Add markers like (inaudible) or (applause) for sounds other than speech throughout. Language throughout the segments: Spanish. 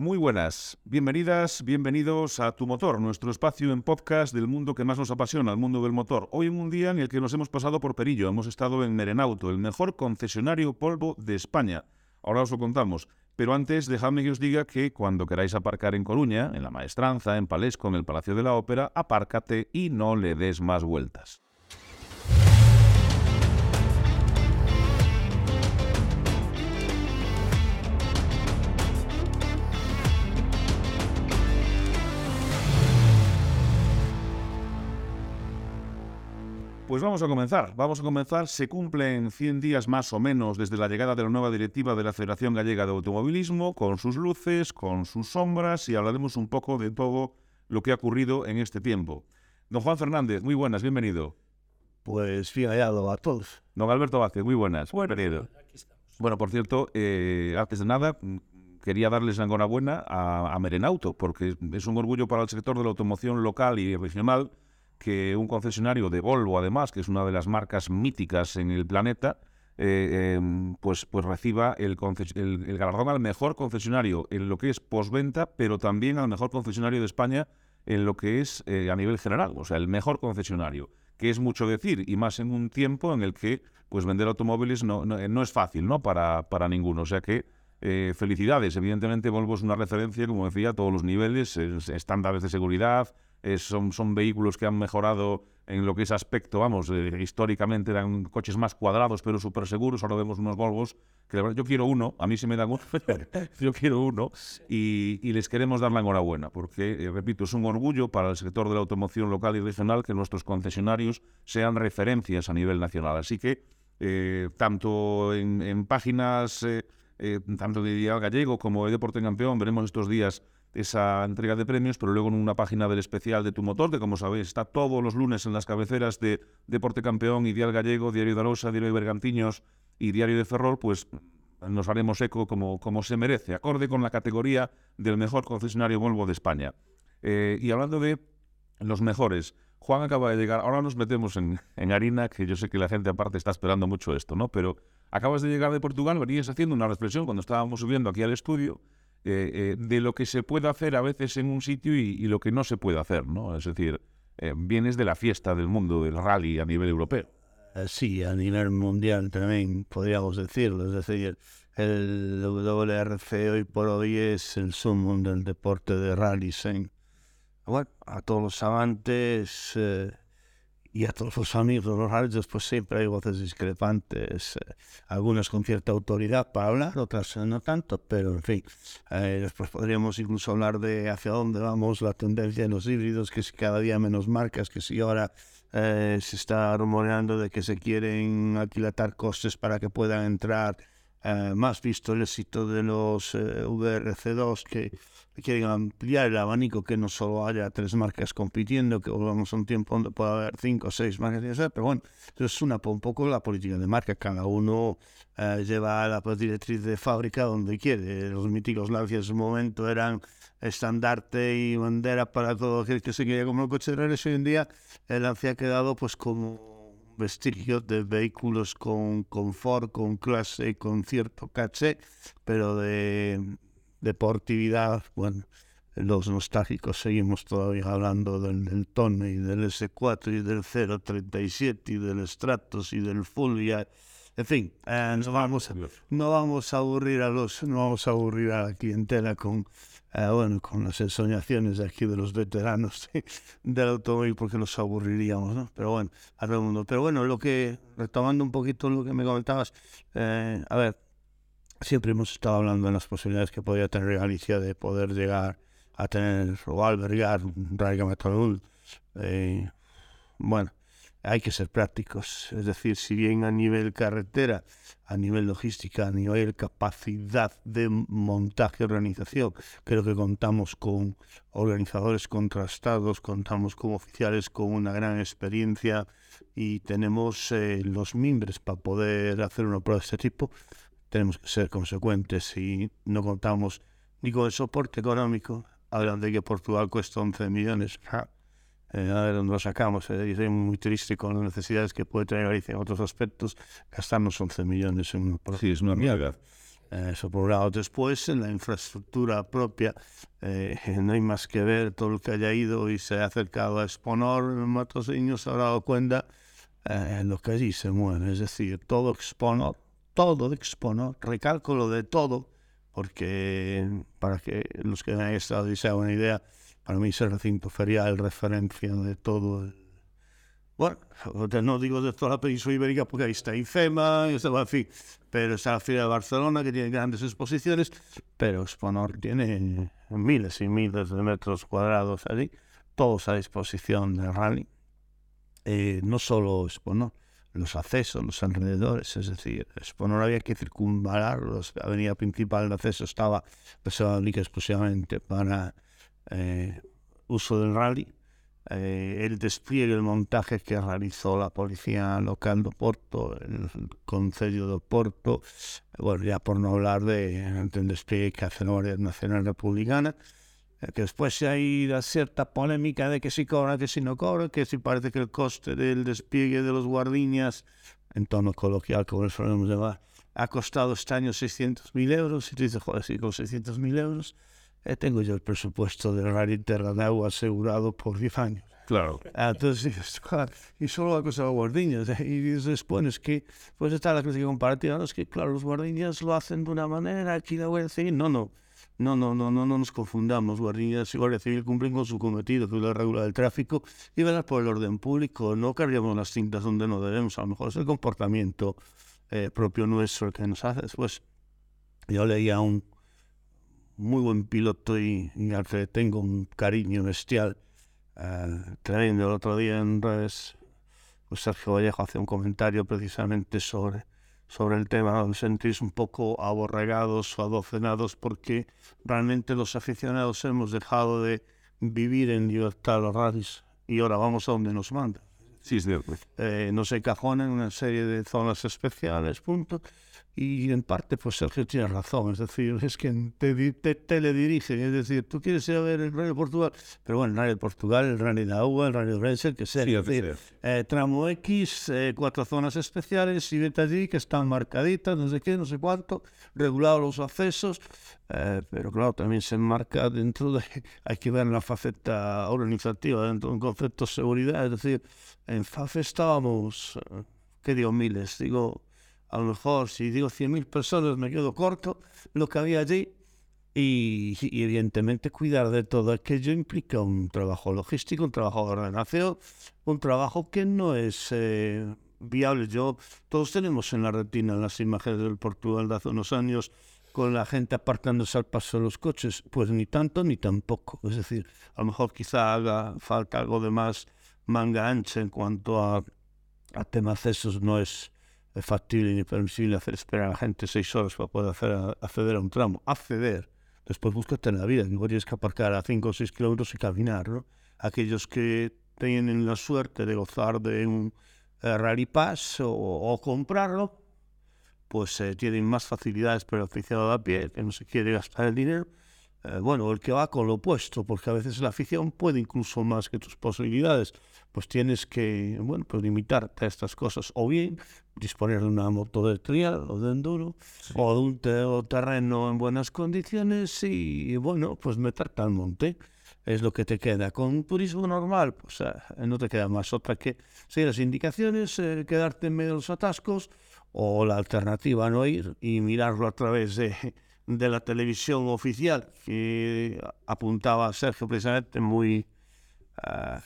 Muy buenas, bienvenidas, bienvenidos a Tu Motor, nuestro espacio en podcast del mundo que más nos apasiona, el mundo del motor. Hoy en un día en el que nos hemos pasado por Perillo, hemos estado en Merenauto, el mejor concesionario polvo de España. Ahora os lo contamos, pero antes dejadme que os diga que cuando queráis aparcar en Coruña, en la Maestranza, en Palesco, en el Palacio de la Ópera, apárcate y no le des más vueltas. Pues vamos a comenzar. Vamos a comenzar. Se cumplen 100 días más o menos desde la llegada de la nueva directiva de la Federación Gallega de Automovilismo, con sus luces, con sus sombras, y hablaremos un poco de todo lo que ha ocurrido en este tiempo. Don Juan Fernández, muy buenas, bienvenido. Pues bien hallado a todos. Don Alberto Vázquez, muy buenas, bienvenido. Bueno, por cierto, eh, antes de nada, quería darles la enhorabuena a, a Merenauto, porque es un orgullo para el sector de la automoción local y regional que un concesionario de Volvo, además, que es una de las marcas míticas en el planeta, eh, em, pues, pues reciba el, el, galardón al mejor concesionario en lo que es postventa, pero también al mejor concesionario de España en lo que es eh, a nivel general, o sea, el mejor concesionario, que es mucho decir, y más en un tiempo en el que pues vender automóviles no, no, es fácil ¿no? Para, para ninguno. O sea que eh, felicidades. Evidentemente Volvo es una referencia, como decía, a todos los niveles, estándares de seguridad, son, son vehículos que han mejorado en lo que es aspecto, vamos, eh, históricamente eran coches más cuadrados pero súper seguros, ahora vemos unos Volvos que yo quiero uno, a mí se me da uno, (laughs) yo quiero uno y, les queremos dar la enhorabuena porque, eh, repito, es un orgullo para el sector de la automoción local y regional que nuestros concesionarios sean referencias a nivel nacional. Así que, eh, tanto en, páginas, tanto de Dial Gallego como de Deporte Campeón, veremos estos días esa entrega de premios, pero luego en una página del especial de Tu Motor, que como sabéis está todos los lunes en las cabeceras de Deporte Campeón, Ideal Gallego, Diario de Arosa, Diario de Bergantiños y Diario de Ferrol, pues nos haremos eco como, como se merece, acorde con la categoría del mejor concesionario Volvo de España. Eh, y hablando de los mejores, Juan acaba de llegar, ahora nos metemos en, en, harina, que yo sé que la gente aparte está esperando mucho esto, ¿no? Pero acabas de llegar de Portugal, venías haciendo una reflexión cuando estábamos subiendo aquí al estudio eh, eh, de lo que se puede hacer a veces en un sitio y, lo que no se puede hacer, ¿no? Es decir, eh, vienes de la fiesta del mundo del rally a nivel europeo. Sí, a nivel mundial también podríamos decirlo. Es decir, el WRC hoy por hoy es el sumo del deporte de rally. Bueno, a todos los amantes y a todos los amigos de los rallies, pues siempre hay voces discrepantes, eh, algunas con cierta autoridad para hablar, otras no tanto, pero en fin, eh, después podríamos incluso hablar de hacia dónde vamos, la tendencia en los híbridos, que si cada día menos marcas, que si ahora eh, se está rumoreando de que se quieren aquilatar costes para que puedan entrar eh, más visto el éxito de los eh, VRC2 que quieren ampliar el abanico, que no solo haya tres marcas compitiendo, que volvamos a un tiempo donde pueda haber cinco o seis marcas, pero bueno, eso es una, un poco la política de marca, cada uno eh, lleva la directriz de fábrica donde quiere. Los míticos Lancia en su momento eran estandarte y bandera para todo aquel que se quería como el coche de regreso. Hoy en día el Lancia ha quedado pues como vestigio de vehículos con confort, con clase, con cierto caché, pero de deportividad, bueno, los nostálgicos seguimos todavía hablando del, del y del S4 y del 037 y del Stratos y del Fulvia. En fin, eh, no, vamos, no vamos a aburrir a los, no vamos a aburrir a la clientela con eh, bueno, con las ensoñaciones aquí de los veteranos (laughs) del automóvil porque los aburriríamos, ¿no? Pero bueno, a todo el mundo. Pero bueno, lo que, retomando un poquito lo que me comentabas, eh, a ver, siempre hemos estado hablando de las posibilidades que podría tener Galicia de poder llegar a tener o albergar un Raiga Metal eh, bueno, hay que ser prácticos. Es decir, si bien a nivel carretera, a nivel logística, a nivel capacidad de montaje y organización, creo que contamos con organizadores contrastados, contamos con oficiales con una gran experiencia y tenemos eh, los mimbres para poder hacer una prueba de este tipo. Tenemos que ser consecuentes y no contamos ni con el soporte económico. Hablan de que Portugal cuesta 11 millones eh, a ver dónde lo sacamos. Eh, y muy triste con las necesidades que puede tener Galicia en otros aspectos. Gastarnos 11 millones en una Sí, es una realidad. Eso por un lado. Después, en la infraestructura propia, eh, (laughs) no hay más que ver todo el que haya ido y se ha acercado a Exponor, Matosiño se habrá dado cuenta eh, lo que allí se mueve. Es decir, todo Exponor, todo Exponor, recálculo de todo, porque para que los que hayan estado y se hagan una idea, para mí ese recinto ferial referencia de todo el bueno, no digo de toda la península ibérica porque ahí está IFEMA, en fin, pero está la Feria de Barcelona que tiene grandes exposiciones, pero Exponor tiene miles y miles de metros cuadrados allí, todos a disposición de rally. Eh, no solo Exponor, los accesos, los alrededores, es decir, Exponor había que circunvalar, la avenida principal de acceso estaba reservada exclusivamente para eh, uso del rally. Eh, el despliegue, el montaje que realizó la policía local de Porto, el Concello de Porto, bueno, ya por no hablar de, del despliegue que hace la Guardia Nacional Republicana, eh, que después hay la cierta polémica de que si cobra, que si no cobra, que si parece que el coste del despliegue de los guardiñas, en tono coloquial, como lo solemos llamar, ha costado este año 600.000 euros, y tú dices, joder, sí, con 600.000 euros eh, tengo yo el presupuesto del Terra de Agua asegurado por 10 años. Claro. Entonces, y solo la cosa de guardiñas. (laughs) Y después es que, pues está la crítica comparativa, no, es que, claro, los guardiñas lo hacen de una manera, aquí la Guardia Civil, no, no. No, no, no, no, no nos confundamos. Guardiñas y Guardia Civil cumplen con su cometido, que es la regula del tráfico y velar por el orden público. No cargamos las cintas donde no debemos. A lo mejor es el comportamiento eh, propio nuestro que nos hace. Después, yo leía un, muy buen piloto y, al que tengo un cariño bestial. Uh, tremendo. El otro día en redes, pues Sergio Vallejo hace un comentario precisamente sobre, sobre el tema. Os sentís un poco aborregados o adocenados porque realmente los aficionados hemos dejado de vivir en libertad los rallies y ahora vamos a donde nos manda. Sí, es cierto. Eh, nos encajonan en una serie de zonas especiales, punto. Y en parte, pues Sergio tiene razón, es decir, es que te, te teledirigen, es decir, tú quieres ir a ver el Rally de Portugal, pero bueno, el Rally de Portugal, el Rally de Agua, el Rally de Brenser, que sea, es decir, eh, tramo X, eh, cuatro zonas especiales y vete allí que están marcaditas, no sé qué, no sé cuánto, regulados los accesos, eh, pero claro, también se enmarca dentro de, (laughs) hay que ver la faceta organizativa, dentro de un concepto de seguridad, es decir, en FAFE estábamos, ¿qué digo? Miles, digo a lo mejor si digo 100.000 personas me quedo corto, lo que había allí. Y, evidentemente cuidar de todo aquello implica un trabajo logístico, un trabajo de ordenación, un trabajo que no es eh, viable. Yo, todos tenemos en la retina las imágenes del Portugal de hace unos años con la gente apartándose al paso de los coches, pues ni tanto ni tampoco. Es decir, a lo mejor quizá haga falta algo de más manga ancha en cuanto a, a temas esos, no es factible ni permisible hacer esperar a la gente seis horas para poder hacer, acceder a un tramo. Acceder. Después búscate en la vida, que tienes que aparcar a cinco o seis kilómetros y caminar, ¿no? Aquellos que tienen la suerte de gozar de un eh, Rally Pass o, comprarlo, pues eh, tienen más facilidades para el oficial de a pie, que no se quiere gastar el dinero. Eh, bueno, el que va con lo opuesto, porque a veces la afición puede incluso más que tus posibilidades pues tienes que, bueno, pues limitarte a estas cosas. O bien disponer de una moto de trial o de enduro, o de un terreno en buenas condiciones y, bueno, pues meterte al monte. Es lo que te queda. Con un turismo normal, pues eh, no te queda más otra que seguir las indicaciones, eh, quedarte en medio de los atascos, o la alternativa no ir y mirarlo a través de, de la televisión oficial, que apuntaba Sergio precisamente muy... Uh,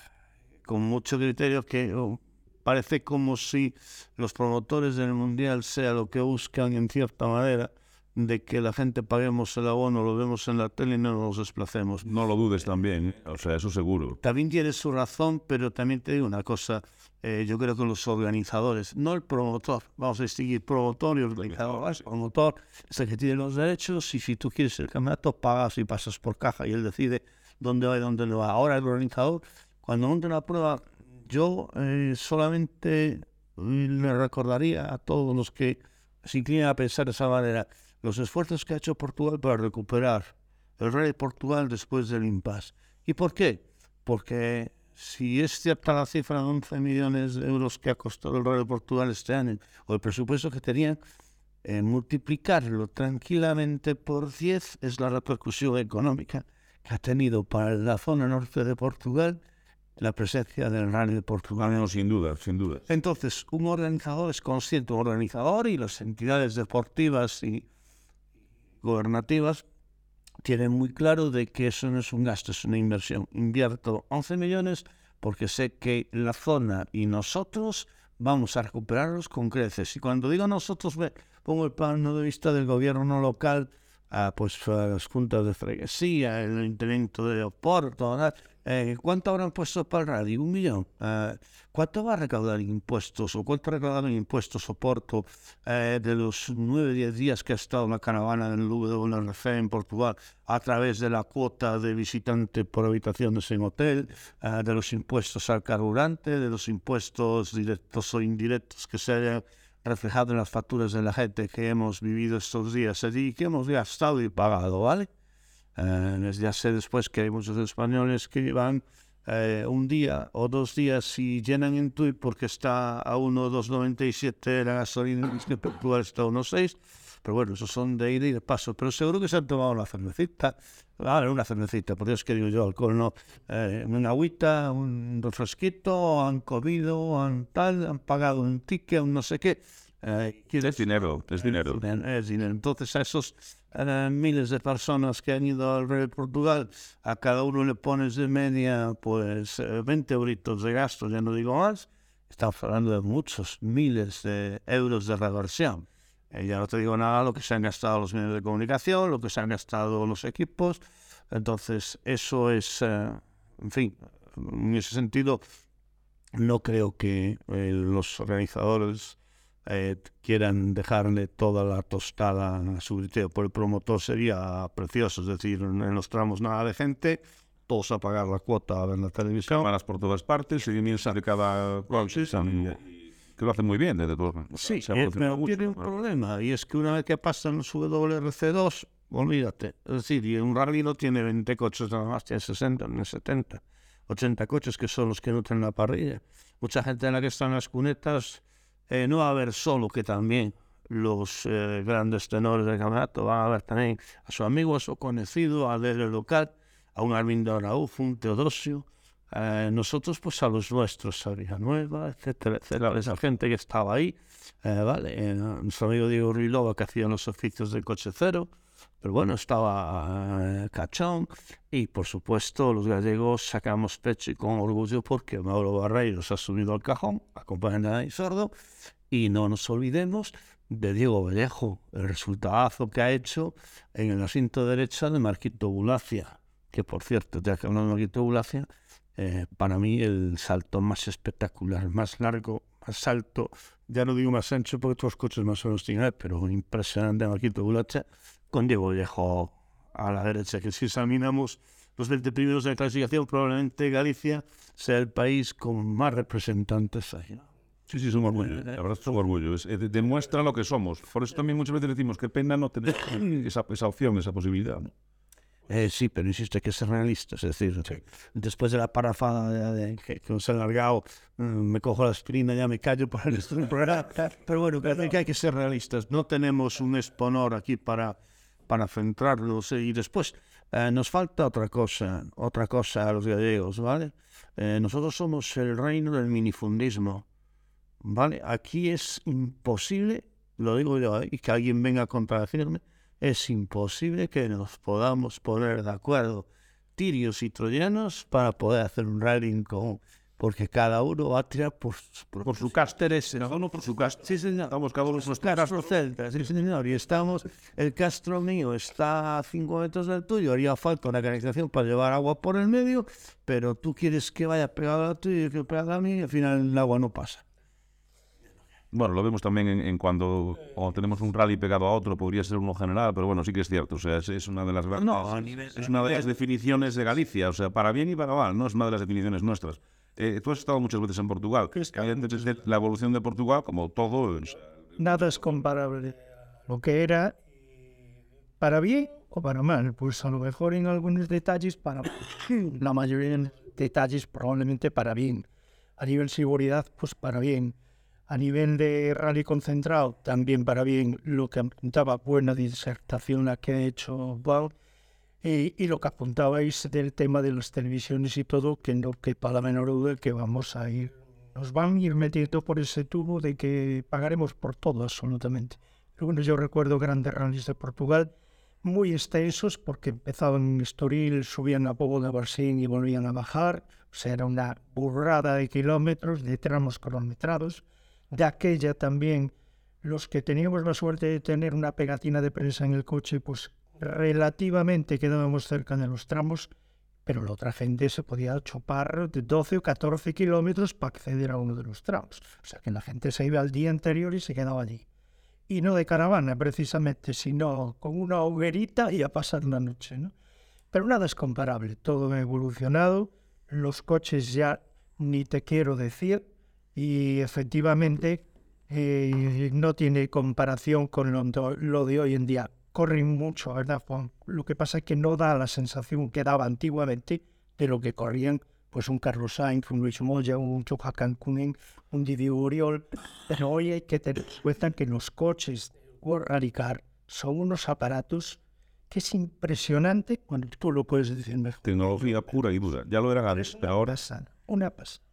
con mucho criterio que oh, parece como si los promotores del Mundial sea lo que buscan en cierta manera de que la gente paguemos el abono, lo vemos en la tele y no nos desplacemos. No lo dudes también, ¿eh? o sea, eso seguro. También tiene su razón, pero también te digo una cosa, eh, yo creo que los organizadores, no el promotor, vamos a distinguir promotor y organizador. El promotor es el que tiene los derechos y si tú quieres el campeonato, pagas y pasas por caja y él decide dónde va y dónde no va. Ahora el organizador cuando monte la prueba, yo eh, solamente le recordaría a todos los que se inclinan a pensar de esa manera los esfuerzos que ha hecho Portugal para recuperar el rey de Portugal después del impasse. ¿Y por qué? Porque si es cierta la cifra de 11 millones de euros que ha costado el de Portugal este año, o el presupuesto que tenían, eh, multiplicarlo tranquilamente por 10 es la repercusión económica que ha tenido para la zona norte de Portugal la presencia del Rally de Portugal. No, sin duda, sin duda. Entonces, un organizador es consciente, un organizador y las entidades deportivas y gobernativas tienen muy claro de que eso no es un gasto, es una inversión. Invierto 11 millones porque sé que la zona y nosotros vamos a recuperarlos con creces. Y cuando digo nosotros, pongo el plano de vista del gobierno local, pues a las juntas de freguesía, el ayuntamiento de Oporto, eh, ¿Cuánto habrán puesto para el radio? Un millón. Eh, ¿Cuánto va a recaudar impuestos o cuánto en impuestos Oporto eh, de los nueve, diez días que ha estado la caravana del WRF en Portugal a través de la cuota de visitante por habitaciones en hotel, de los impuestos al carburante, de los impuestos directos o indirectos que se hayan reflejado en las facturas de la gente que hemos vivido estos días allí, que hemos gastado y pagado, ¿vale? Eh, ya sé después que hay muchos españoles que van eh, un día o dos días y llenan en Tui porque está a 1,297 la gasolina y Portugal está a 1,6. Pero bueno, esos son de ida y de paso. Pero seguro que se han tomado una cervecita. Vale, una cervecita, por Dios que digo yo, alcohol no. Eh, una agüita, un refresquito, han comido, han tal, han pagado un ticket, un no sé qué. Eh, es dinero, es dinero. Es dinero. Entonces a esos miles de personas que han ido al rey de Portugal, a cada uno le pones de media pues 20 eh, euritos de gasto, ya no digo más, estamos hablando de muchos miles de euros de reversión. Eh, ya no te digo nada lo que se han gastado los medios de comunicación, lo que se han gastado los equipos. Entonces, eso es, eh, en fin, en ese sentido, no creo que los organizadores eh, quieran dejarle toda la tostada a su criterio por el promotor sería precioso, es decir, en los tramos nada de gente, todos a pagar la cuota a ver la televisión. Cámaras por todas partes, seguimiento de cada sí, que lo hace muy bien desde todo. Sí, eh, pero tiene un problema, y es que una vez que pasan los WRC2, olvídate. Es decir, y un rally no tiene 20 coches nada más, tiene 60, tiene 70, 80 coches que son los que nutren la parrilla. Mucha gente en la que están las cunetas eh, no va a haber solo que también los eh, grandes tenores del campeonato, van a ver también a su amigo, a su conocido, al líder local, a un Armindo Araújo, un Teodosio, eh, nosotros pues a los nuestros, a Nueva, etcétera, etcétera, esa gente que estaba ahí, vale, nuestro amigo Diego Ruilova que hacía los oficios del coche cero, pero bueno, estaba Cachón. Y por supuesto los gallegos sacamos pecho y con orgullo porque Mauro Barreiros ha subido al cajón, acompañado a Sordo y no nos olvidemos de Diego Vallejo, el resultado que ha hecho en el asiento derecha de Marquito Bulacia, que por cierto, ya que hablamos de Marquito Bulacia, eh, para mí el salto más espectacular, más largo, más alto, ya no digo más ancho porque todos los coches más o menos tienen, pero impresionante Marquito Bulacia con Diego Vallejo a la derecha, que si examinamos los 20 primeros de la clasificación, probablemente Galicia sea el país con más representantes ahí. Sí, sí, es un orgullo. La verdad es un orgullo. Eh, demuestra lo que somos. Por eso también muchas veces decimos que pena no tener (coughs) esa, esa opción, esa posibilidad. Eh, sí, pero insisto, hay que ser realistas. Es decir, después de la parafada de, que, nos ha alargado, mm, me cojo la aspirina, ya me callo para el programa. (laughs) Pero bueno, que hay que ser realistas. No tenemos un exponor aquí para para centrarnos. Y después eh, nos falta otra cosa, otra cosa a los gallegos, ¿vale? Eh, nosotros somos el reino del minifundismo, ¿vale? Aquí es imposible, lo digo yo, ¿eh? y que alguien venga a contradecirme, es imposible que nos podamos poner de acuerdo tirios y troyanos para poder hacer un rally común porque cada uno va a tirar por, por, su interés. Cada uno por su castro. Sí, señor. Estamos cada uno por castro celtas, sí, señor. Y estamos, el castro mío está a 5 metros del tuyo, haría falta una canalización para llevar agua por el medio, pero tú quieres que vaya pegado a tuyo y que pegado a mí, y al final el agua no pasa. Bueno, lo vemos también en, cuando, tenemos un rally pegado a otro, podría ser uno general, pero bueno, sí que es cierto. O sea, es, una de las no, es una de las definiciones de Galicia, o sea, para bien y para mal, no es una de las definiciones nuestras. Eh, tú has estado muchas veces en Portugal. Desde la evolución de Portugal, como todo. Nada es comparable lo que era para bien o para mal. Pues a lo mejor en algunos detalles para (coughs) la mayoría de detalles probablemente para bien. A nivel seguridad, pues para bien. A nivel de rally concentrado, también para bien lo que apuntaba, buena disertación la que ha hecho Juan, y, y, lo que apuntabais del tema de las televisiones y todo, que no quepa la menor duda que vamos a ir, nos van a ir metiendo por ese tubo de que pagaremos por todo absolutamente. Bueno, yo recuerdo grandes rallies de Portugal muy extensos porque empezaban en Estoril, subían a Povo de Barsín y volvían a bajar. O sea, era una burrada de kilómetros, de tramos cronometrados. De aquella también, los que teníamos la suerte de tener una pegatina de prensa en el coche, pues relativamente quedábamos cerca de los tramos, pero la otra gente se podía chopar de 12 o 14 kilómetros para acceder a uno de los tramos. O sea que la gente se iba al día anterior y se quedaba allí. Y no de caravana precisamente, sino con una hoguerita y a pasar la noche. ¿no? Pero nada es comparable, todo ha evolucionado, los coches ya ni te quiero decir, y efectivamente eh, no tiene comparación con lo, lo de hoy en día corren mucho, ¿verdad, Juan? Lo que pasa es que no da la sensación que daba antiguamente de lo que corrían pues un Carlos Sainz, un Luis Moya, un Choca Cancún, un Didi Uriol. Pero hoy hay que tener en cuenta que los coches de World Rally Car son unos aparatos que es impresionante cuando tú lo puedes decir mejor. Tecnología pura y dura. Ya lo eran antes, una ahora. Pasada, una pasada.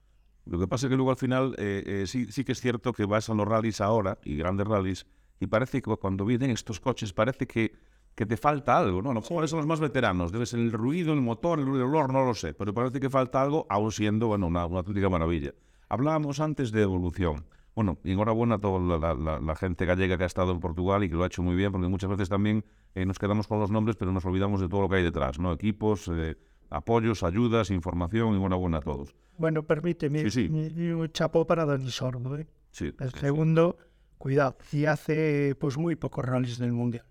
Lo que pasa es que luego al final eh, eh, sí, sí que es cierto que vas a los rallies ahora y grandes rallies y parece que cuando vienen estos coches parece que, que te falta algo, ¿no? ¿Cuáles son los más veteranos? Debe ser el ruido, el motor, el olor, no lo sé, pero parece que falta algo, aún siendo, bueno, una, auténtica maravilla. Hablábamos antes de evolución. Bueno, y enhorabuena a toda la, gente gallega que ha estado en Portugal y que lo ha hecho muy bien, porque muchas veces también eh, nos quedamos con los nombres, pero nos olvidamos de todo lo que hay detrás, ¿no? Equipos, eh, apoyos, ayudas, información, y enhorabuena a todos. Bueno, permíteme, Sí, sí. un chapó para Dani Sordo, ¿eh? Sí, El segundo, cuidado, y hace pues muy pocos rallies del mundial.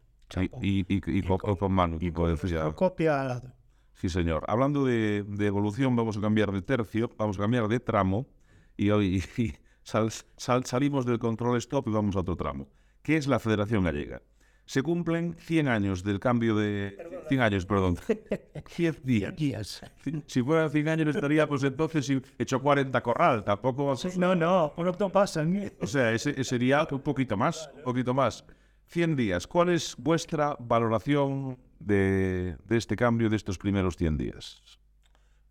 Y, y, y, y con, con Manu, y con el Lo copia al lado. Sí, señor. Hablando de, de, evolución, vamos a cambiar de tercio, vamos a cambiar de tramo y hoy (laughs) sal, sal, salimos del control stop y vamos a otro tramo. ¿Qué es la Federación Gallega? Se cumplen 100 años del cambio de... 100 años, perdón. (laughs) 10 días. Guías. Si fueran 100 años estaría, pues entonces hecho 40 corral. Tampoco... No, no, pronto pasan. ¿eh? O sea, ese, ese sería un poquito más, un poquito más. 100 días. ¿Cuál es vuestra valoración de, de este cambio de estos primeros 100 días?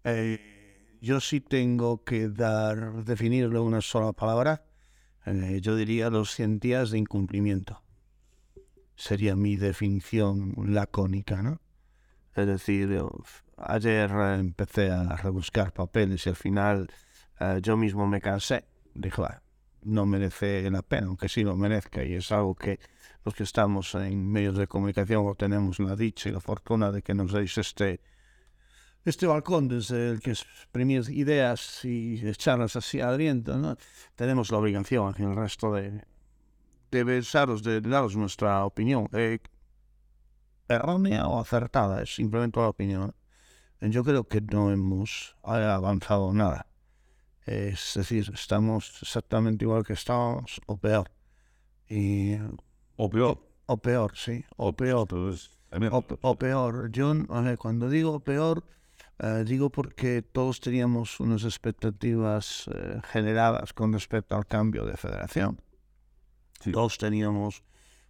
Eh, yo sí tengo que dar, definirlo en una sola palabra. Eh, yo diría los 100 días de incumplimiento. Sería mi definición lacónica, ¿no? Es decir, ayer eh, empecé a rebuscar papeles y al final eh, yo mismo me cansé. Dije, ah, no merece la pena, aunque sí lo merezca. Y es algo que los que estamos en medios de comunicación o tenemos la dicha y la fortuna de que nos deis este, este balcón desde el que exprimir ideas y echarlas así al viento, ¿no? tenemos la obligación en el resto de, de besaros, de daros nuestra opinión. Eh, errónea o acertada, es simplemente una opinión. Yo creo que no hemos avanzado nada. Es decir, estamos exactamente igual que estábamos, o peor. Y, o peor. O, peor, sí. O peor. Entonces, o, o, peor. Yo, cuando digo peor, eh, digo porque todos teníamos unas expectativas eh, generadas con respecto al cambio de federación. Sí. Todos teníamos,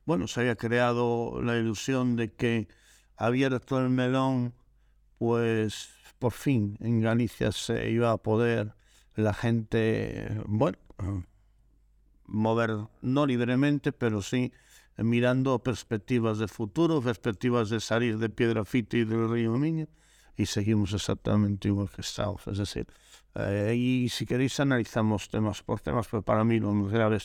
bueno, se había creado la ilusión de que abierto el melón, pues por fin en Galicia se iba a poder la gente, bueno, mover no libremente, pero sí mirando perspectivas de futuro, perspectivas de salir de Piedrafita y del río Miño, y seguimos exactamente igual que estamos. Es decir, eh, y si queréis analizamos temas por temas, pero para mí lo más grave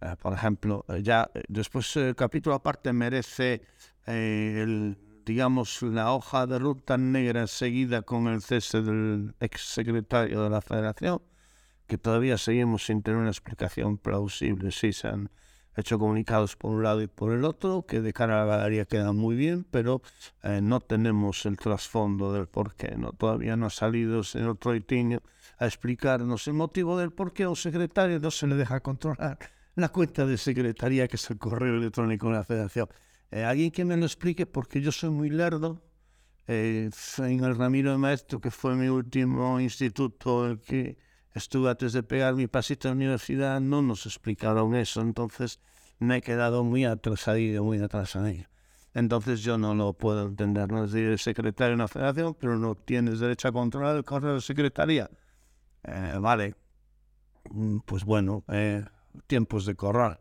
eh, por ejemplo, ya después el capítulo aparte merece eh, digamos, la hoja de ruta negra seguida con el cese del ex secretario de la Federación, que todavía seguimos sin tener una explicación plausible. Sí, se han hecho comunicados por un lado y por el otro, que de cara a la galería quedan muy bien, pero eh, no tenemos el trasfondo del por qué. ¿no? Todavía no ha salido el señor Troitinho a explicarnos el motivo del por qué a un secretario no se le deja controlar la cuenta de secretaría, que es el correo electrónico de la Federación. Eh, alguien que me lo explique, porque yo soy muy lerdo. Eh, en el Ramiro de Maestro, que fue mi último instituto el que estuve antes de pegar mi pasito a la universidad, no nos explicaron eso, entonces me he quedado muy atrasadillo, muy atrasadillo. Entonces yo no lo puedo entender, no es decir, secretario de una federación, pero no tienes derecho a controlar el correo de secretaría. Eh, vale, mm, pues bueno, eh, tiempos de corral.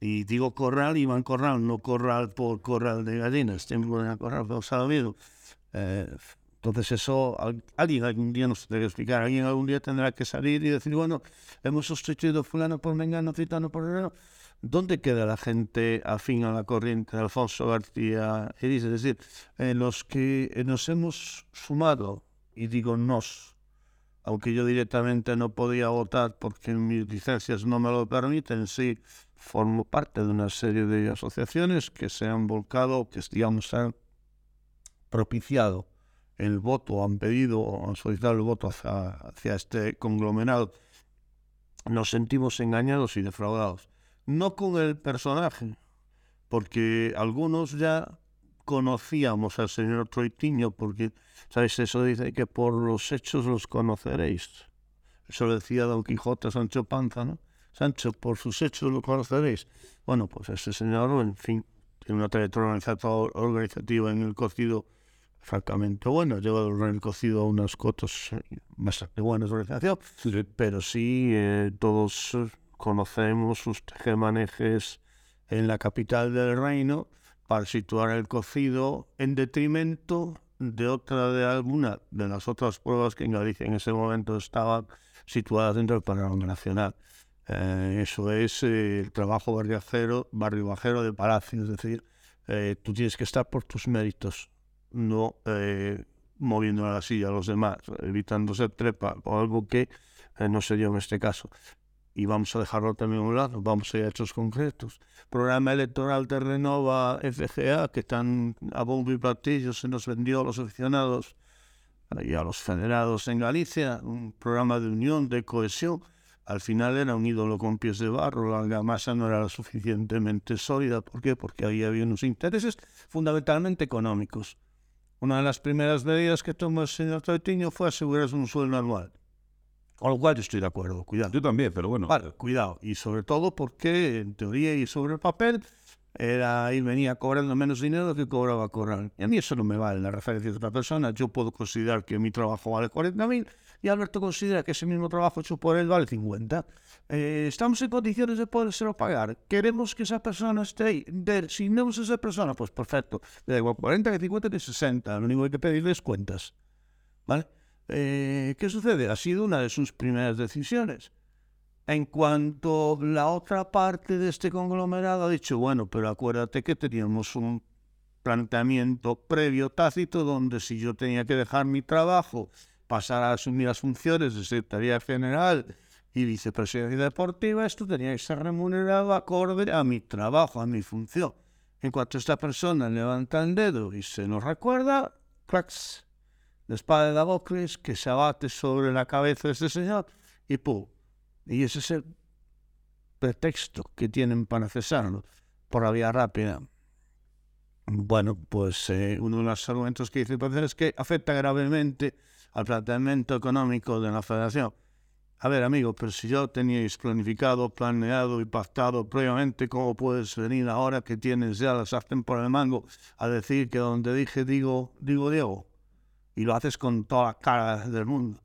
Y digo corral, Iván Corral, no corral por corral de gallinas, tiempo de corral por sabido. Eh, entonces eso, alguien algún día nos que explicar, alguien algún día tendrá que salir y decir, bueno, hemos sustituido fulano por mengano, citano por mengano. ¿Dónde queda la gente afín a la corriente de Alfonso García Es decir, en los que nos hemos sumado, y digo nos, aunque yo directamente no podía votar porque mis licencias no me lo permiten, sí formo parte de una serie de asociaciones que se han volcado, que digamos han propiciado el voto, han pedido han solicitado el voto hacia, hacia este conglomerado, nos sentimos engañados y defraudados. No con el personaje, porque algunos ya conocíamos al señor Troitiño, porque, ¿sabéis? Eso dice que por los hechos los conoceréis. Eso lo decía Don Quijote a Sancho Panza, ¿no? Sancho, por sus hechos lo conoceréis. Bueno, pues ese señor, en fin, tiene una trayectoria organizativa en el cocido francamente bueno. Lleva en el cocido unas cotas bastante buenas de organización, pero sí, eh, todos conocemos sus tejemanejes en la capital del reino para situar el cocido en detrimento de otra de alguna de las otras pruebas que en Galicia en ese momento estaban situadas dentro del panorama nacional. Eh, eso es eh, el trabajo barriajero, barrio bajero de Palacio, es decir, eh, tú tienes que estar por tus méritos, no moviendo la silla a los demás, evitando ser trepa o algo que no se dio en este caso y vamos a dejarlo también a un lado, vamos a ir a hechos concretos. Programa electoral de Renova FGA, que están a bombo y platillo, se nos vendió a los aficionados y a los federados en Galicia, un programa de unión, de cohesión. Al final era un ídolo con pies de barro, la masa no era suficientemente sólida. ¿Por qué? Porque ahí había unos intereses fundamentalmente económicos. Una de las primeras medidas que tomó el señor Troitiño fue asegurarse un sueldo anual. Con lo cual estoy de acuerdo, cuidado. Yo también, pero bueno. Vale, cuidado. Y sobre todo porque, en teoría y sobre el papel, era ir venía cobrando menos dinero que cobraba Corral. Y a mí eso no me vale la referencia de otra persona. Yo puedo considerar que mi trabajo vale 40.000 y Alberto considera que ese mismo trabajo hecho por él vale 50. Eh, estamos en condiciones de podérselo pagar. Queremos que esa persona esté ahí. De, si no es esa persona, pues perfecto. Da igual 40, que 50, que 60. Lo único que hay que pedirles cuentas. ¿Vale? Eh, ¿Qué sucede? Ha sido una de sus primeras decisiones. En cuanto la otra parte de este conglomerado ha dicho, bueno, pero acuérdate que teníamos un planteamiento previo tácito donde si yo tenía que dejar mi trabajo, pasar a asumir las funciones de Secretaría General y Vicepresidencia Deportiva, esto tenía que ser remunerado acorde a mi trabajo, a mi función. En cuanto esta persona levanta el dedo y se nos recuerda, cracks, la espada de Damocles que se abate sobre la cabeza de este señor y ¡pum! Y ese es el pretexto que tienen para cesarlo por la vía rápida. Bueno, pues eh, uno de los argumentos que dice es que afecta gravemente al planteamiento económico de la federación. A ver, amigo, pero si yo teníais planificado, planeado y pactado previamente, ¿cómo puedes venir ahora que tienes ya la sartén por el mango a decir que donde dije digo, digo Diego? Y lo haces con toda la cara del mundo.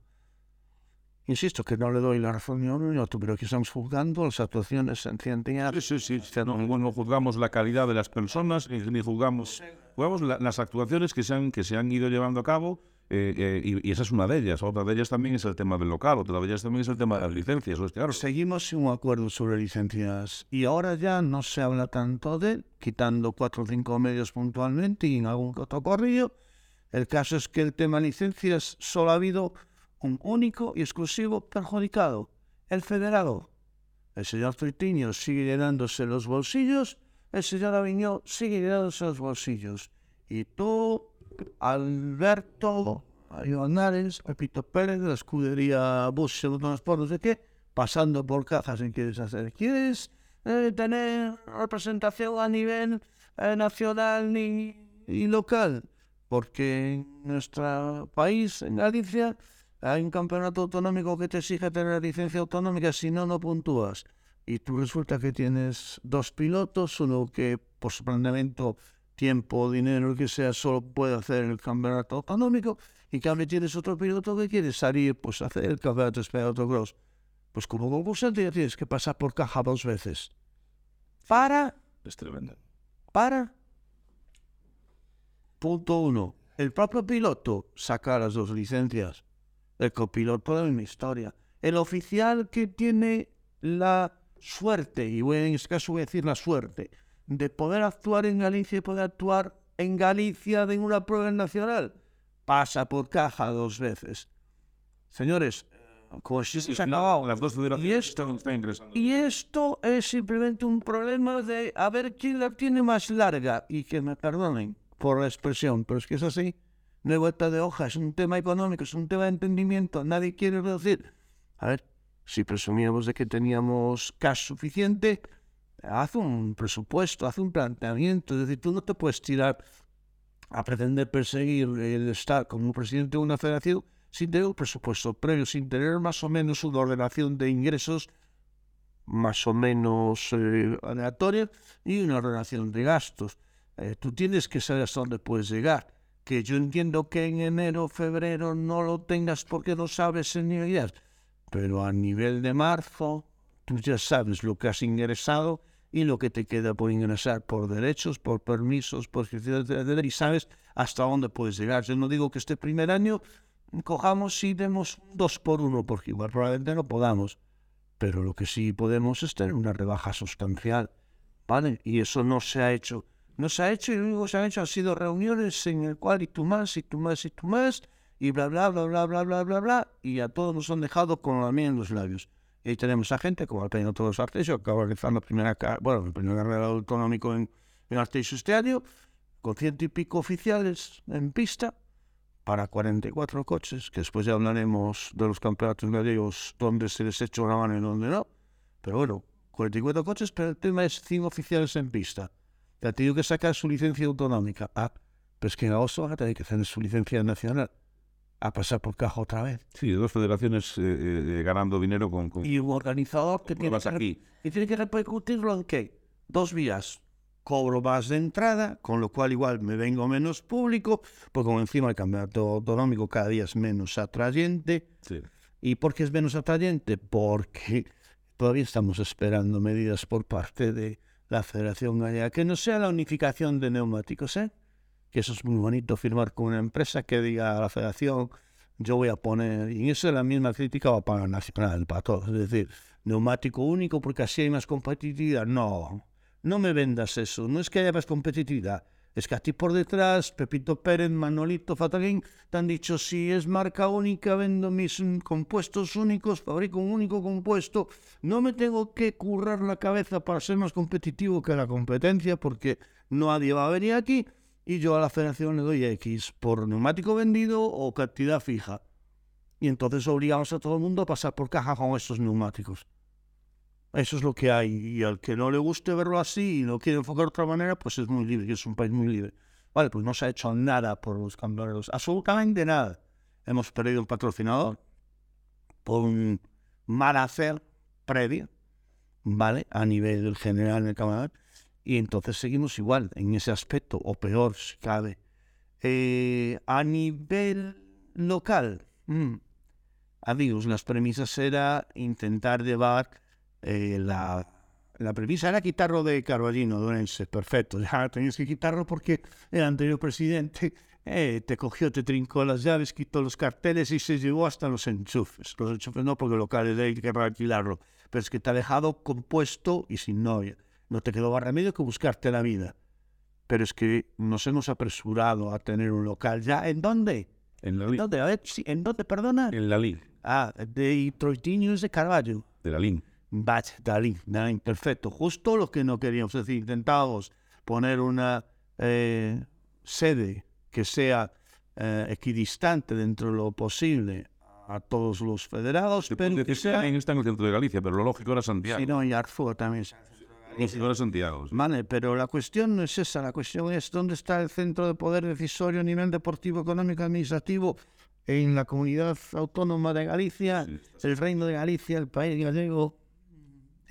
Insisto que no le doy la razón ni a uno ni a otro, pero que estamos juzgando las actuaciones en Sí, sí, sí. No, no, juzgamos la calidad de las personas, ni, juzgamos, juzgamos las actuaciones que se han, que se han ido llevando a cabo, eh, eh, y, esa es una de ellas. Otra de ellas también es el tema del local, otra de ellas también es el tema de las licencias. claro. Seguimos sin un acuerdo sobre licencias y ahora ya no se habla tanto de quitando cuatro o cinco medios puntualmente y en algún otro corrillo el caso es que el tema licencias solo ha habido un único y exclusivo perjudicado, el federado. El señor Tritiño sigue llenándose los bolsillos, el señor Aviñó sigue llenándose los bolsillos. Y tú, Alberto, Ares, Pepito Pérez, de la escudería Bush, no sé qué, pasando por cajas en quieres hacer. ¿Quieres eh, tener representación a nivel eh, nacional y local? Porque en nuestro país, en Galicia, Hay un campeonato autonómico que te exige tener licencia autonómica, si no, no puntúas. Y tú resulta que tienes dos pilotos, uno que por su planteamiento, tiempo, dinero, lo que sea, solo puede hacer el campeonato autonómico, y cambio tienes otro piloto que quiere salir, pues hacer el campeonato de autocross. Pues como concursante ya tienes que pasar por caja dos veces. Para. Es tremendo. Para. Punto uno. El propio piloto saca las dos licencias. El copiloto de mi historia. El oficial que tiene la suerte, y voy, en este caso voy a decir la suerte, de poder actuar en Galicia y poder actuar en Galicia en una prueba nacional, pasa por caja dos veces. Señores, como si se. Las dos y, esto, y esto es simplemente un problema de a ver quién la tiene más larga. Y que me perdonen por la expresión, pero es que es así. No hay vuelta de hoja, es un tema económico, es un tema de entendimiento. Nadie quiere reducir. A ver, si presumíamos de que teníamos cash suficiente, haz un presupuesto, haz un planteamiento. Es decir, tú no te puedes tirar a pretender perseguir el estar como presidente de una federación sin tener un presupuesto previo, sin tener más o menos una ordenación de ingresos más o menos eh, aleatoria y una ordenación de gastos. Eh, tú tienes que saber hasta dónde puedes llegar. Que yo entiendo que en enero, febrero no lo tengas porque no sabes en ideas, pero a nivel de marzo tú ya sabes lo que has ingresado y lo que te queda por ingresar por derechos, por permisos, por y sabes hasta dónde puedes llegar. Yo no digo que este primer año cojamos y demos dos por uno, porque igual probablemente no podamos. Pero lo que sí podemos es tener una rebaja sustancial, ¿vale? Y eso no se ha hecho. No se ha hecho y lo único que se han hecho han sido reuniones en el cual y tú más, y tú más, y tú más, y bla, bla, bla, bla, bla, bla, bla, bla, y a todos nos han dejado con la miel en los labios. Y ahí tenemos a gente como el Todos Artesio, que acaba de realizar la primera, bueno, el primer carrera autonómico en, en Artesio este año, con ciento y pico oficiales en pista, para 44 coches, que después ya hablaremos de los campeonatos gallegos, donde se les echa una mano y donde no. Pero bueno, 44 coches, pero el tema es 100 oficiales en pista. Ya tenido que sacar su licencia autonómica. Ah, pero es que en agosto a tener que hacer su licencia nacional. A pasar por caja otra vez. Sí, dos federaciones eh, eh, ganando dinero con, Y un organizador que tiene que, aquí. y tiene que repercutirlo en qué? Dos vías cobro más de entrada, con lo cual igual me vengo menos público, porque como encima el campeonato autonómico cada día es menos atrayente. ¿Y por qué es menos atrayente? Porque todavía estamos esperando medidas por parte de la Federación Gallega, que no sea la unificación de neumáticos, ¿eh? que eso es muy bonito firmar con una empresa que diga a la Federación, yo voy a poner, y eso es la misma crítica va para nacional, para todos, es decir, neumático único porque así hay más competitividad. No, no me vendas eso, no es que haya más competitividad, es que a ti por detrás, Pepito Pérez, Manolito, Fatalín, te han dicho, si es marca única, vendo mis mm, compuestos únicos, fabrico un único compuesto, no me tengo que currar la cabeza para ser más competitivo que la competencia, porque nadie va a venir aquí, y yo a la federación le doy X por neumático vendido o cantidad fija. Y entonces obligamos a todo el mundo a pasar por caja con estos neumáticos. Eso es lo que hay. Y al que no le guste verlo así y no quiere enfocar de otra manera, pues es muy libre, es un país muy libre. Vale, pues no se ha hecho nada por los camioneros, absolutamente nada. Hemos perdido un patrocinador por un mal hacer previo, ¿vale? A nivel general en el campeonato. Y entonces seguimos igual en ese aspecto, o peor si cabe. Eh, a nivel local, mmm, amigos, las premisas era intentar llevar eh, la, la, premisa era quitarlo de Carballino, Donense, perfecto, ya tenías que quitarlo porque el anterior presidente eh, te cogió, te trincó las llaves, quitó los carteles y se llevó hasta los enchufes. Los enchufes no, porque el local de ahí que alquilarlo, pero es que te ha dejado compuesto y sin novia. No te quedó más remedio que buscarte la vida. Pero es que nos hemos apresurado a tener un local ya. ¿En dónde? En la ¿En dónde? A ver, ¿en dónde, perdona? En la LIN. Ah, de Troitiños de Carvalho. De la LIN. Batch Dalí, perfecto. Justo lo que no queríamos. Es decir, intentábamos poner una eh, sede que sea eh, equidistante dentro de lo posible a todos los federados. pero que sea... También está en el centro de Galicia, pero lo lógico era Santiago. Sí, no, y Arfur también. Lógico era Santiago. Vale, pero la cuestión no es esa. La cuestión es dónde está el centro de poder decisorio a nivel deportivo, económico, administrativo en la comunidad autónoma de Galicia, el Reino de Galicia, el país gallego,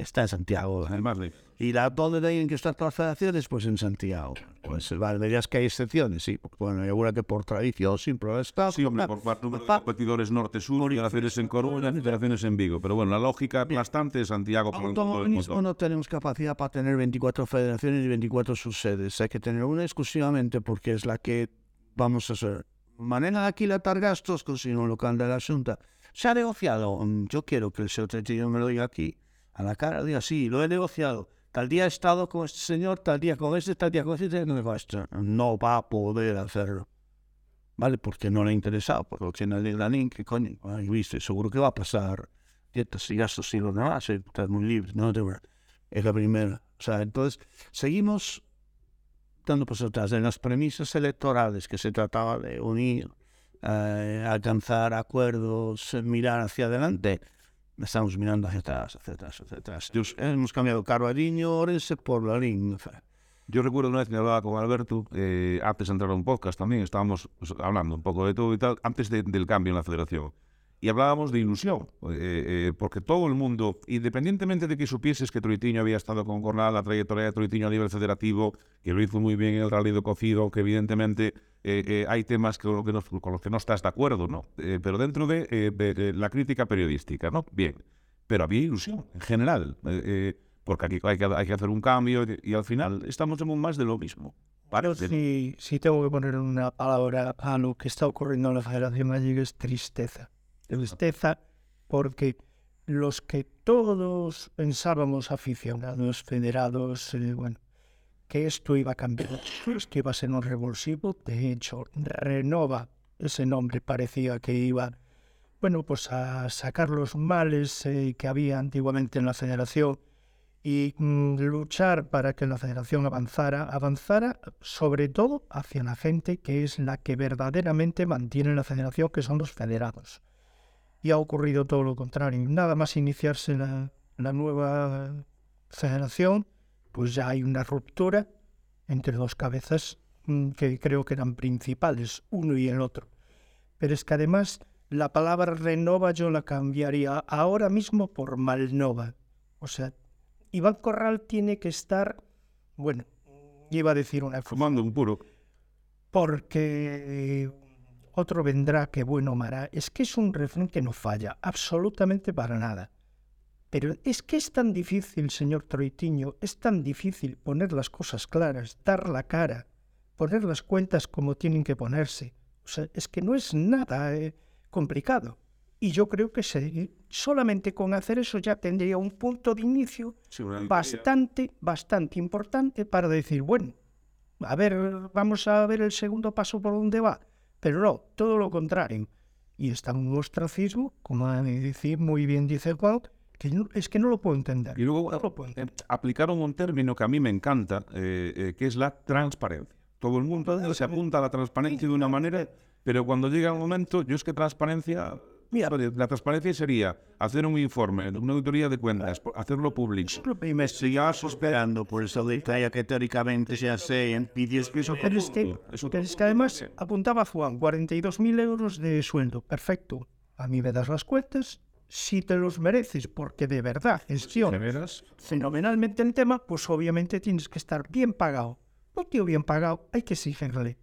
está en Santiago. Además, ¿Y la dónde tienen que estar todas las federaciones? Pues en Santiago. Pues vale, me dirás que hay excepciones, sí. Bueno, alguna que por tradición, sí, pero está... Sí, hombre, por parte de competidores norte-sur, federaciones en Coruña, federaciones en Vigo. Pero bueno, la lógica aplastante es Santiago por Automovilismo no tenemos capacidad para tener 24 federaciones y 24 subsedes. Hay que tener una exclusivamente porque es la que vamos a hacer. Manera de aquilatar gastos, con si no lo la Junta. Se ha negociado. Mm, Yo quiero que el secretario me lo diga aquí, a la cara, diga, sí, lo he negociado. Tal día he estado con este señor, tal día con este, tal día con este, no, este. No va a poder hacerlo. ¿Vale? Porque no le ha interesado, porque lo tiene el lanín, que coño, ay, viste, seguro que va a pasar dietas y gastos y lo demás, eh, estás muy libre, no te Es la primera. O sea, entonces, seguimos dando pasos atrás en las premisas electorales que se trataba de unir, eh, alcanzar acuerdos, mirar hacia adelante. Estamos mirando hacia atrás, hacia atrás, hacia atrás. Hemos cambiado Carvariño, Orense por Larín. Yo recuerdo una vez que hablaba con Alberto, eh, antes de entrar a un podcast también, estábamos pues, hablando un poco de todo y tal, antes de- del cambio en la federación. Y hablábamos de ilusión, eh, eh, porque todo el mundo, independientemente de que supieses que Troitiño había estado con Cornal, la trayectoria de Troitiño a nivel federativo, que lo hizo muy bien en el Rally de Cocido, que evidentemente eh, eh, hay temas con, lo que no, con los que no estás de acuerdo, ¿no? Eh, pero dentro de, eh, de- la crítica periodística, ¿no? Bien. Pero había ilusión, en general, porque aquí hay que, hay que hacer un cambio y, y al final estamos en un más de lo mismo. De- si, si tengo que poner una palabra a lo que está ocurriendo en la Federación Gallega es tristeza. Tristeza porque los que todos pensábamos aficionados, federados, eh, bueno, que esto iba a cambiar, esto iba a ser un revulsivo, de hecho, Renova, ese nombre parecía que iba, bueno, pues a sacar los males eh, que había antiguamente en la federación y mm, luchar para que la federación avanzara, avanzara sobre todo hacia la gente que es la que verdaderamente mantiene la federación, que son los federados. Y ha ocurrido todo lo contrario. Nada más iniciarse la, la nueva federación, pues ya hay una ruptura entre dos cabezas mm, que creo que eran principales, uno y el otro. Pero es que además la palabra renova yo la cambiaría ahora mismo por malnova. O sea, Iván Corral tiene que estar, bueno, iba a decir una Fumando un puro. porque otro vendrá que bueno mará. Es que es un refrán que no falla, absolutamente para nada. Pero es que es tan difícil, señor Troitiño, es tan difícil poner las cosas claras, dar la cara, poner las cuentas como tienen que ponerse. O sea, es que no es nada eh, complicado. Y yo creo que se- solamente con hacer eso ya tendría un punto de inicio Sí, bastante, bastante importante para decir, bueno, a ver, vamos a ver el segundo paso por dónde va. Pero no, todo lo contrario. Y está un ostracismo, como a decir muy bien dice Juan, que es que no lo puedo entender. Y luego no lo puedo eh, entender. aplicaron un término que a mí me encanta, eh, eh, que es la transparencia. Todo el mundo se apunta a la transparencia de una manera, pero cuando llega el momento, yo es que transparencia, Mira. la transparencia sería hacer un informe, una auditoría de cuentas, hacerlo público. Y me sigas esperando por esa detalle que teóricamente ya sé en vídeos que Pero es que, pero es que además apuntaba Juan, 42.000 euros de sueldo, perfecto. A mí me das las cuentas, si te los mereces, porque de verdad gestión veras? fenomenalmente el tema, pues obviamente tienes que estar bien pagado. Un tío bien pagado, hay que exigirle.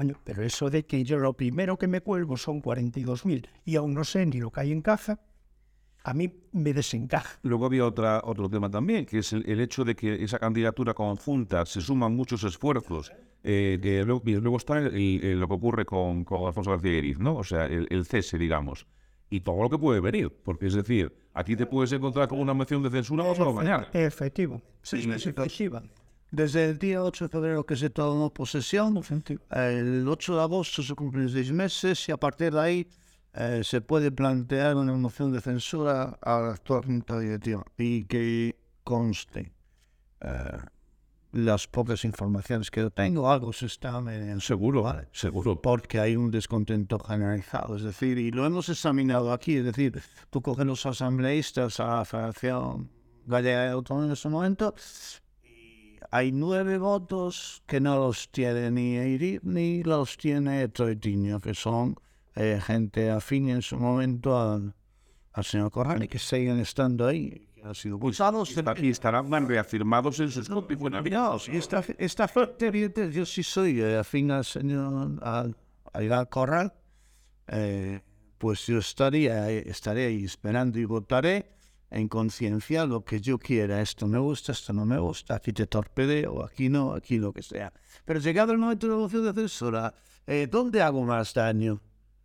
Coño, pero eso de que yo lo primero que me cuelgo son 42.000 y aún no sé ni lo que hay en caja, a mí me desencaja. Luego había otra, otro tema también, que es el, el hecho de que esa candidatura conjunta se suman muchos esfuerzos. eh, que luego, luego está el- el- lo que ocurre con, con Alfonso García Iriz, ¿no? O sea, el, cese, digamos. Y todo lo que puede venir. Porque es decir, aquí te puedes encontrar con una moción de censura pasado mañana. Efectivo. Sí, sí, efectiva. Desde el día 8 de febrero que se tomó posesión, el 8 de agosto se cumplen seis meses y a partir de ahí eh, se puede plantear una moción de censura a la actual junta directiva y que conste eh, las pocas informaciones que yo tengo, algo se está mediando. Seguro, Vale. seguro. porque hay un descontento generalizado. Es decir, y lo hemos examinado aquí, es decir, tú coges los asambleístas a la Federación Gallega de Autonomía en ese momento, hay nueve votos que no los tiene ni Eiri ni los tiene Troitiño, que son eh, gente afín en su momento al, al señor Corral y que siguen estando ahí. que Han sido pulsados Y estarán reafirmados en sus Miraos, y esta, esta gente, yo sí soy eh, afín al señor al, al Corral, eh, pues yo estaría, eh, estaré ahí esperando y votaré en conciencia lo que yo quiera. Esto me gusta, esto no me gusta, aquí te torpedeo, aquí no, aquí lo que sea. Pero llegado el momento de la moción de censura, eh, ¿dónde hago más daño?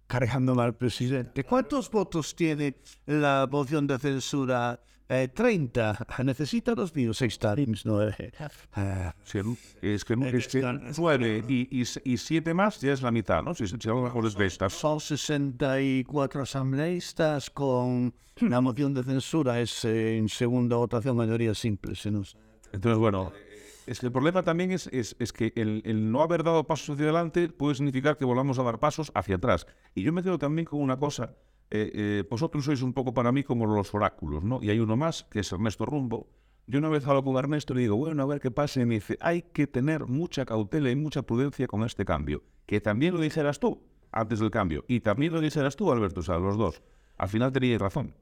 Cargándome al presidente. ¿Cuántos votos tiene la moción de censura? Eh, 30. Necesita los míos, seis times, nueve. Ah, Sí, es que, es que nueve y, y, y siete más ya es la mitad, ¿no? Si, si a lo mejor es de estas. Son 64 asambleístas con (clears throat) la moción de censura. Es eh, en segunda votación mayoría simple. Si no sé. Entonces, bueno, es que el problema también es, es, es que el, el no haber dado pasos hacia adelante puede significar que volvamos a dar pasos hacia atrás. Y yo me quedo también con una cosa. Eh, eh, vosotros sois un poco para mí como los oráculos, ¿no? Y hay uno más, que es Ernesto Rumbo. Yo una vez hablo con Ernesto y le digo, bueno, a ver qué pasa. Y me dice, hay que tener mucha cautela y mucha prudencia con este cambio. Que también lo dijeras tú antes del cambio. Y también lo dijeras tú, Alberto, o sea, los dos. Al final teníais razón.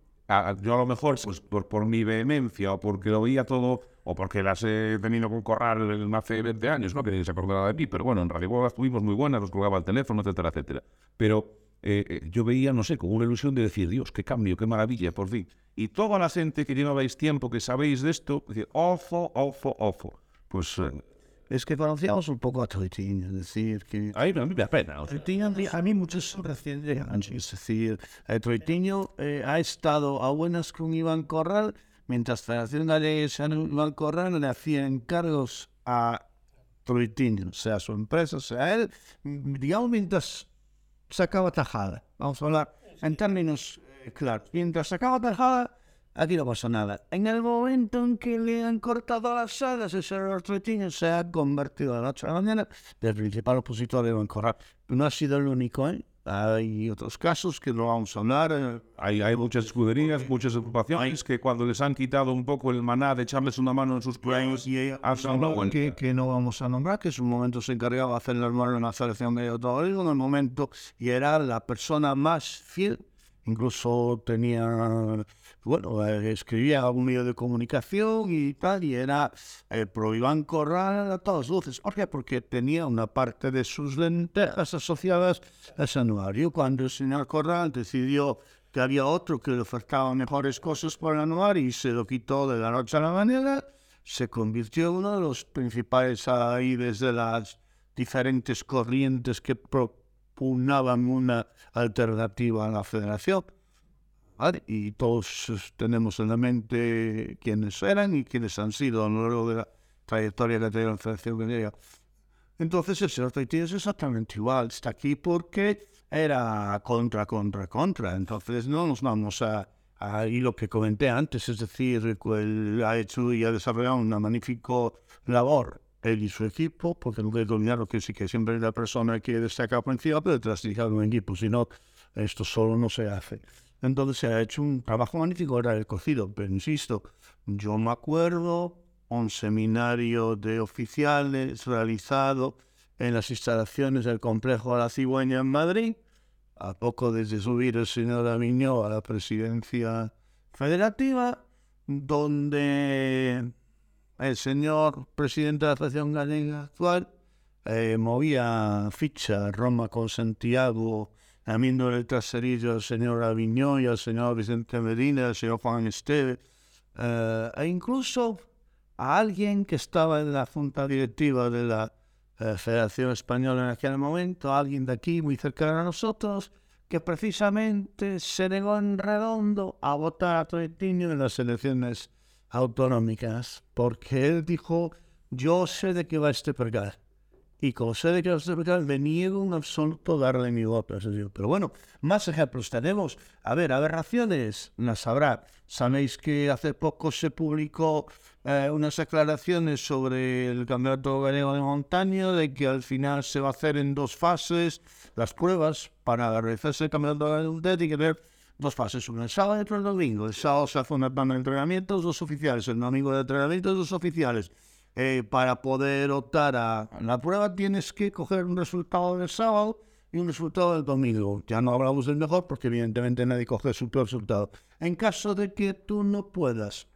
Yo a lo mejor, pues por, mi vehemencia o porque lo veía todo, o porque las he tenido con Corral hace 20 años, ¿no? Que se acordaba de mí, pero bueno, en realidad las tuvimos muy buenas, nos colgaba el teléfono, etcétera, etcétera. Pero eh, eh, yo veía, no sé, con una ilusión de decir, Dios, qué cambio, qué maravilla, por fin. Y toda la gente que llevabais tiempo, que sabéis de esto, decía, ojo, ojo, ojo. Pues eh, Es que conocíamos un poco a Troitiño, es decir, que ahí a mí me da pena. o sea, a mí muchos recién llegan, es decir, eh, Troitiño eh, ha estado a buenas con Iván Corral, mientras Federación San Iván Corral le hacía encargos a Troitiño, sea su empresa, sea él, digamos, mientras sacaba tajada. Vamos a hablar en términos eh, claros. Mientras sacaba tajada, aquí no pasó nada. En el momento en que le han cortado las alas, ese Troitiño se ha convertido de la noche a la mañana del principal opositor de. No ha sido el único, ¿eh? Hay otros casos que no vamos a hablar. eh, Hay, hay muchas escuderías, muchas ocupaciones que cuando les han quitado un poco el maná de echarles una mano en sus planes, y hay que, que no vamos a nombrar, que en su momento se encargaba de hacer normal una selección de automovilismo en el momento y era la persona más fiel. Incluso tenía, bueno, eh, escribía un medio de comunicación y tal, y era el pro Iván Corral a todas luces. ¿Por qué? Porque tenía una parte de sus lentejas asociadas a ese anuario. Cuando el señor Corral decidió que había otro que le ofertaba mejores cosas por el anuario y se lo quitó de la noche a la mañana, se convirtió en uno de los principales ahí desde las diferentes corrientes que propugnaban una alternativa a la federación. ¿vale? Y todos eh, tenemos en la mente quiénes eran y quiénes han sido a lo largo de la trayectoria que ha tenido la Federación Gallega. Entonces el señor Taitín es exactamente igual. Está aquí porque era contra, contra, contra. Entonces no nos vamos a, a y lo que comenté antes, es decir, él ha hecho y ha desarrollado una magnífica labor él y su equipo, porque no que olvidar que sí que siempre es la persona que destaca por encima, pero detrás de un equipo, si no, esto solo no se hace. Entonces se ha hecho un trabajo magnífico, era el cocido, pero insisto, yo me acuerdo un seminario de oficiales realizado en las instalaciones del complejo de la cigüeña en Madrid, a poco desde subir el señor Aviñó a la presidencia federativa, donde el señor presidente de la Federación Gallega actual eh, movía ficha Roma con Santiago, lamiéndole el traserillo al señor Aviñó y al señor Vicente Medina, al señor Juan Esteve, eh, e incluso a alguien que estaba en la junta directiva de la eh, Federación Española en aquel momento, alguien de aquí muy cercano a nosotros, que precisamente se negó en redondo a votar a Troitiño en las elecciones autonómicas, porque él dijo, yo sé de qué va este pergal. Y como sé de qué va este pergal, me niego en absoluto darle mi voto. Pero bueno, más ejemplos tenemos. A ver, aberraciones, las habrá. Sabéis que hace poco se publicó eh, unas declaraciones sobre el Campeonato Gallego de Montaña, de que al final se va a hacer en dos fases las pruebas para realizarse el Campeonato de. Tiene que ver dos fases, una el sábado y otra el domingo. El sábado se hace una tanda de entrenamientos, dos oficiales. El domingo de entrenamientos, dos oficiales. Eh, para poder optar a la prueba tienes que coger un resultado del sábado y un resultado del domingo. Ya no hablamos del mejor porque evidentemente nadie coge su peor resultado. En caso de que tú no puedas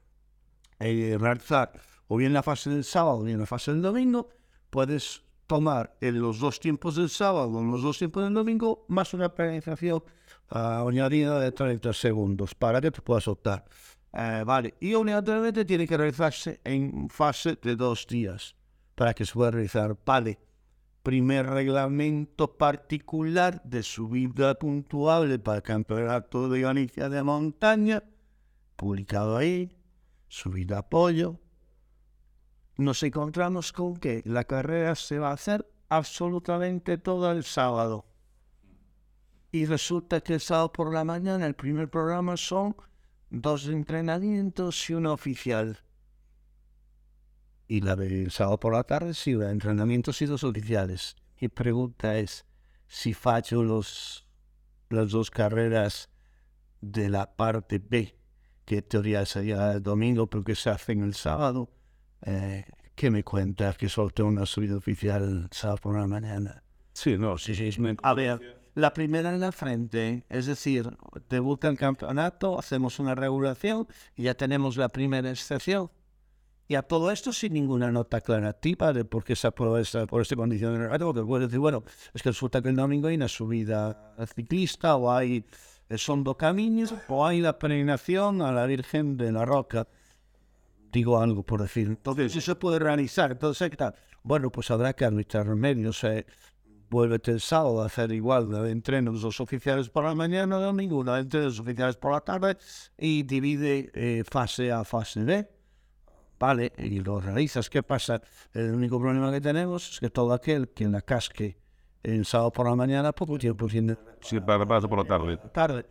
eh, realizar o bien la fase del sábado o bien la fase del domingo, puedes tomar en los dos tiempos del sábado o los dos tiempos del domingo más una penalización uh, añadida de 30 segundos para que te puedas optar. Uh, vale, y obligatoriamente tiene que realizarse en fase de dos días para que se pueda realizar. Vale, primer reglamento particular de subida puntuable para el campeonato de Galicia de montaña, publicado ahí, subida apoyo. Nos encontramos con que la carrera se va a hacer absolutamente todo el sábado. Y resulta que el sábado por la mañana el primer programa son dos entrenamientos y uno oficial. Y la del sábado por la tarde sí, entrenamientos y dos oficiales. Mi pregunta es, si fallo los, las dos carreras de la parte B, que en teoría sería el domingo, pero que se hacen el sábado, eh, ¿qué me cuentas que solo tengo una subida oficial el sábado por la mañana? Sí, no, sí, sí. Me... A ver, la primera en la frente, es decir, debuta el campeonato, hacemos una regulación y ya tenemos la primera excepción. Y a todo esto sin ninguna nota aclarativa de por qué se aprueba esta, por esta condición de porque puede decir, bueno, es que resulta que el domingo hay una subida ciclista o hay el sondo caminos o hay la peregrinación a la Virgen de la Roca. Digo algo por decir. Entonces, eso se puede realizar. Entonces, ¿qué tal? Bueno, pues habrá que arbitrar remedios. Eh, vuélvete el sábado a hacer igual de entrenos dos oficiales por la mañana, domingo, una de los oficiales por la tarde y divide eh, fase A, fase B. Vale, y lo realizas. ¿Qué pasa? El único problema que tenemos es que todo aquel que la casque el sábado por la mañana, poco tiempo tiene. Sí, para por la tarde. Tarde.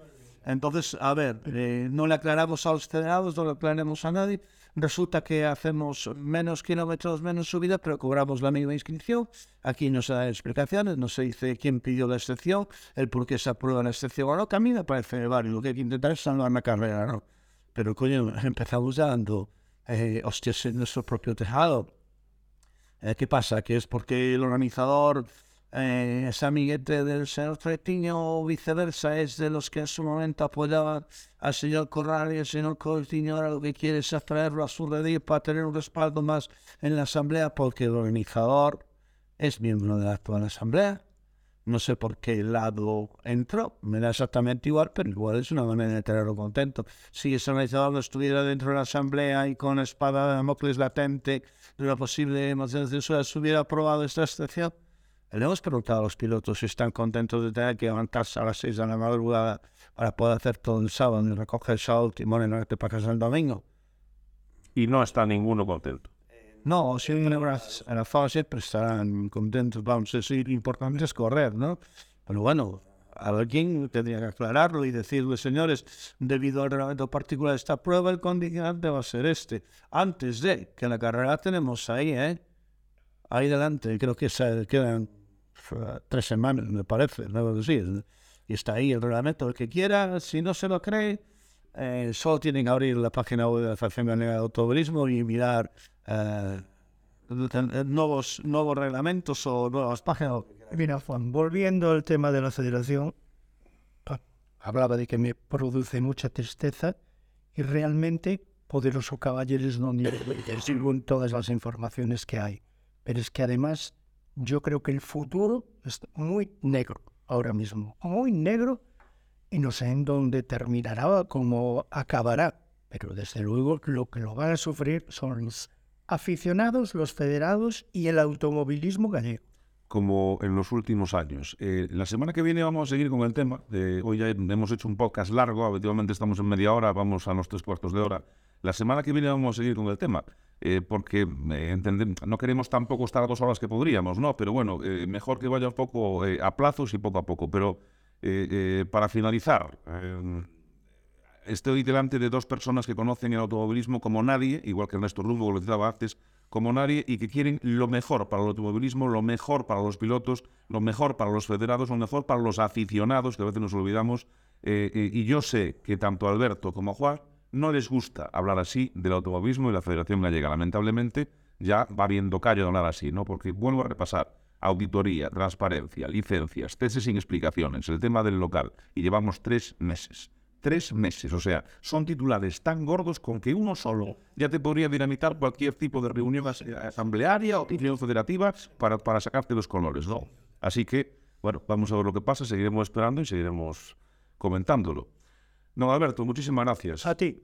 Entonces, a ver, eh, no le aclaramos a los federados, no le aclaramos a nadie resulta que hacemos menos kilómetros, menos subida, pero cobramos la misma inscripción. Aquí no se dan explicaciones, no se dice quién pidió la excepción, el por qué se aprueba la excepción o no, que a mí me parece válido. Lo que hay que intentar es salvar la carrera, ¿no? Pero, coño, empezamos dando eh, hostias en nuestro propio tejado. Eh, ¿Qué pasa? Que es porque el organizador eh, es amiguete del señor Tretiño o viceversa, es de los que en su momento apoyaban al señor Corral y el señor Tretiño ahora lo que quiere es atraerlo a su redil para tener un respaldo más en la asamblea porque el organizador es miembro de la actual asamblea. No sé por qué lado entró, me da exactamente igual, pero igual es una manera de tenerlo contento. Si ese organizador no estuviera dentro de la asamblea y con espada de Damocles latente de una posible moción de censura se hubiera aprobado esta excepción, le hemos preguntado a los pilotos si están contentos de tener que levantarse a las 6 de la madrugada para poder hacer todo el sábado y recoger el sábado, timón y no te para casa el domingo. Y no está ninguno contento. No, si en la fase siempre estarán contentos. Vamos a decir, importante es correr, ¿no? Pero bueno, alguien tendría que aclararlo y decirle, señores, debido al reglamento particular de esta prueba, el condicionante va a ser este. Antes de que la carrera tenemos ahí, ¿eh? Ahí delante, creo que se quedan tres semanas, me parece, no decir. Y está ahí el reglamento. El que quiera, si no se lo cree, eh, solo tienen que abrir la página web de la Federación de Automovilismo y mirar eh, nuevos, nuevos reglamentos o nuevas páginas. Mira, Juan, volviendo al tema de la federación, hablaba de que me produce mucha tristeza y realmente Poderoso Caballeros no según todas las informaciones que hay. Pero es que además yo creo que el futuro es muy negro ahora mismo, muy negro y no sé en dónde terminará, cómo acabará. Pero desde luego lo que lo van a sufrir son los aficionados, los federados y el automovilismo gallego. Como en los últimos años. Eh, la semana que viene vamos a seguir con el tema. hoy ya hemos hecho un podcast largo, habitualmente estamos en media hora, vamos a los tres cuartos de hora. La semana que viene vamos a seguir con el tema. Eh, porque eh, no queremos tampoco estar a dos horas que podríamos, ¿no? Pero bueno, eh, mejor que vaya un poco a plazos y poco a poco. Pero para finalizar, estoy delante de dos personas que conocen el automovilismo como nadie, igual que Ernesto Rumbo, lo decía antes, como nadie, y que quieren lo mejor para el automovilismo, lo mejor para los pilotos, lo mejor para los federados, lo mejor para los aficionados, que a veces nos olvidamos. y yo sé que tanto Alberto como Juan no les gusta hablar así del automovilismo y la Federación Gallega. Lamentablemente ya va viendo callo de hablar así, ¿no? Porque vuelvo a repasar. auditoría, transparencia, licencias, tesis sin explicaciones, el tema del local, y llevamos tres meses. Tres meses, o sea, son titulares tan gordos con que uno solo ya te podría dinamitar cualquier tipo de reunión asamblearia o reunión federativa para, para sacarte los colores, ¿no? Así que, bueno, vamos a ver lo que pasa, seguiremos esperando y seguiremos comentándolo. Don Alberto, muchísimas gracias. A ti.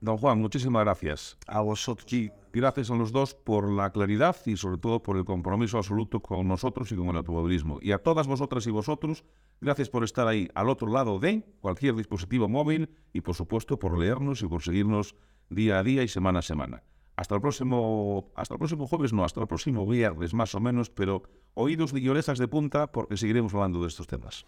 Don Juan, muchísimas gracias. A vosotros. Y gracias a los dos por la claridad y sobre todo por el compromiso absoluto con nosotros y con el automovilismo. Y a todas vosotras y vosotros, gracias por estar ahí al otro lado de cualquier dispositivo móvil y por supuesto por leernos y por seguirnos día a día y semana a semana. Hasta el próximo, hasta el próximo jueves, no, hasta el próximo viernes más o menos, pero oídos y orejas de punta porque seguiremos hablando de estos temas.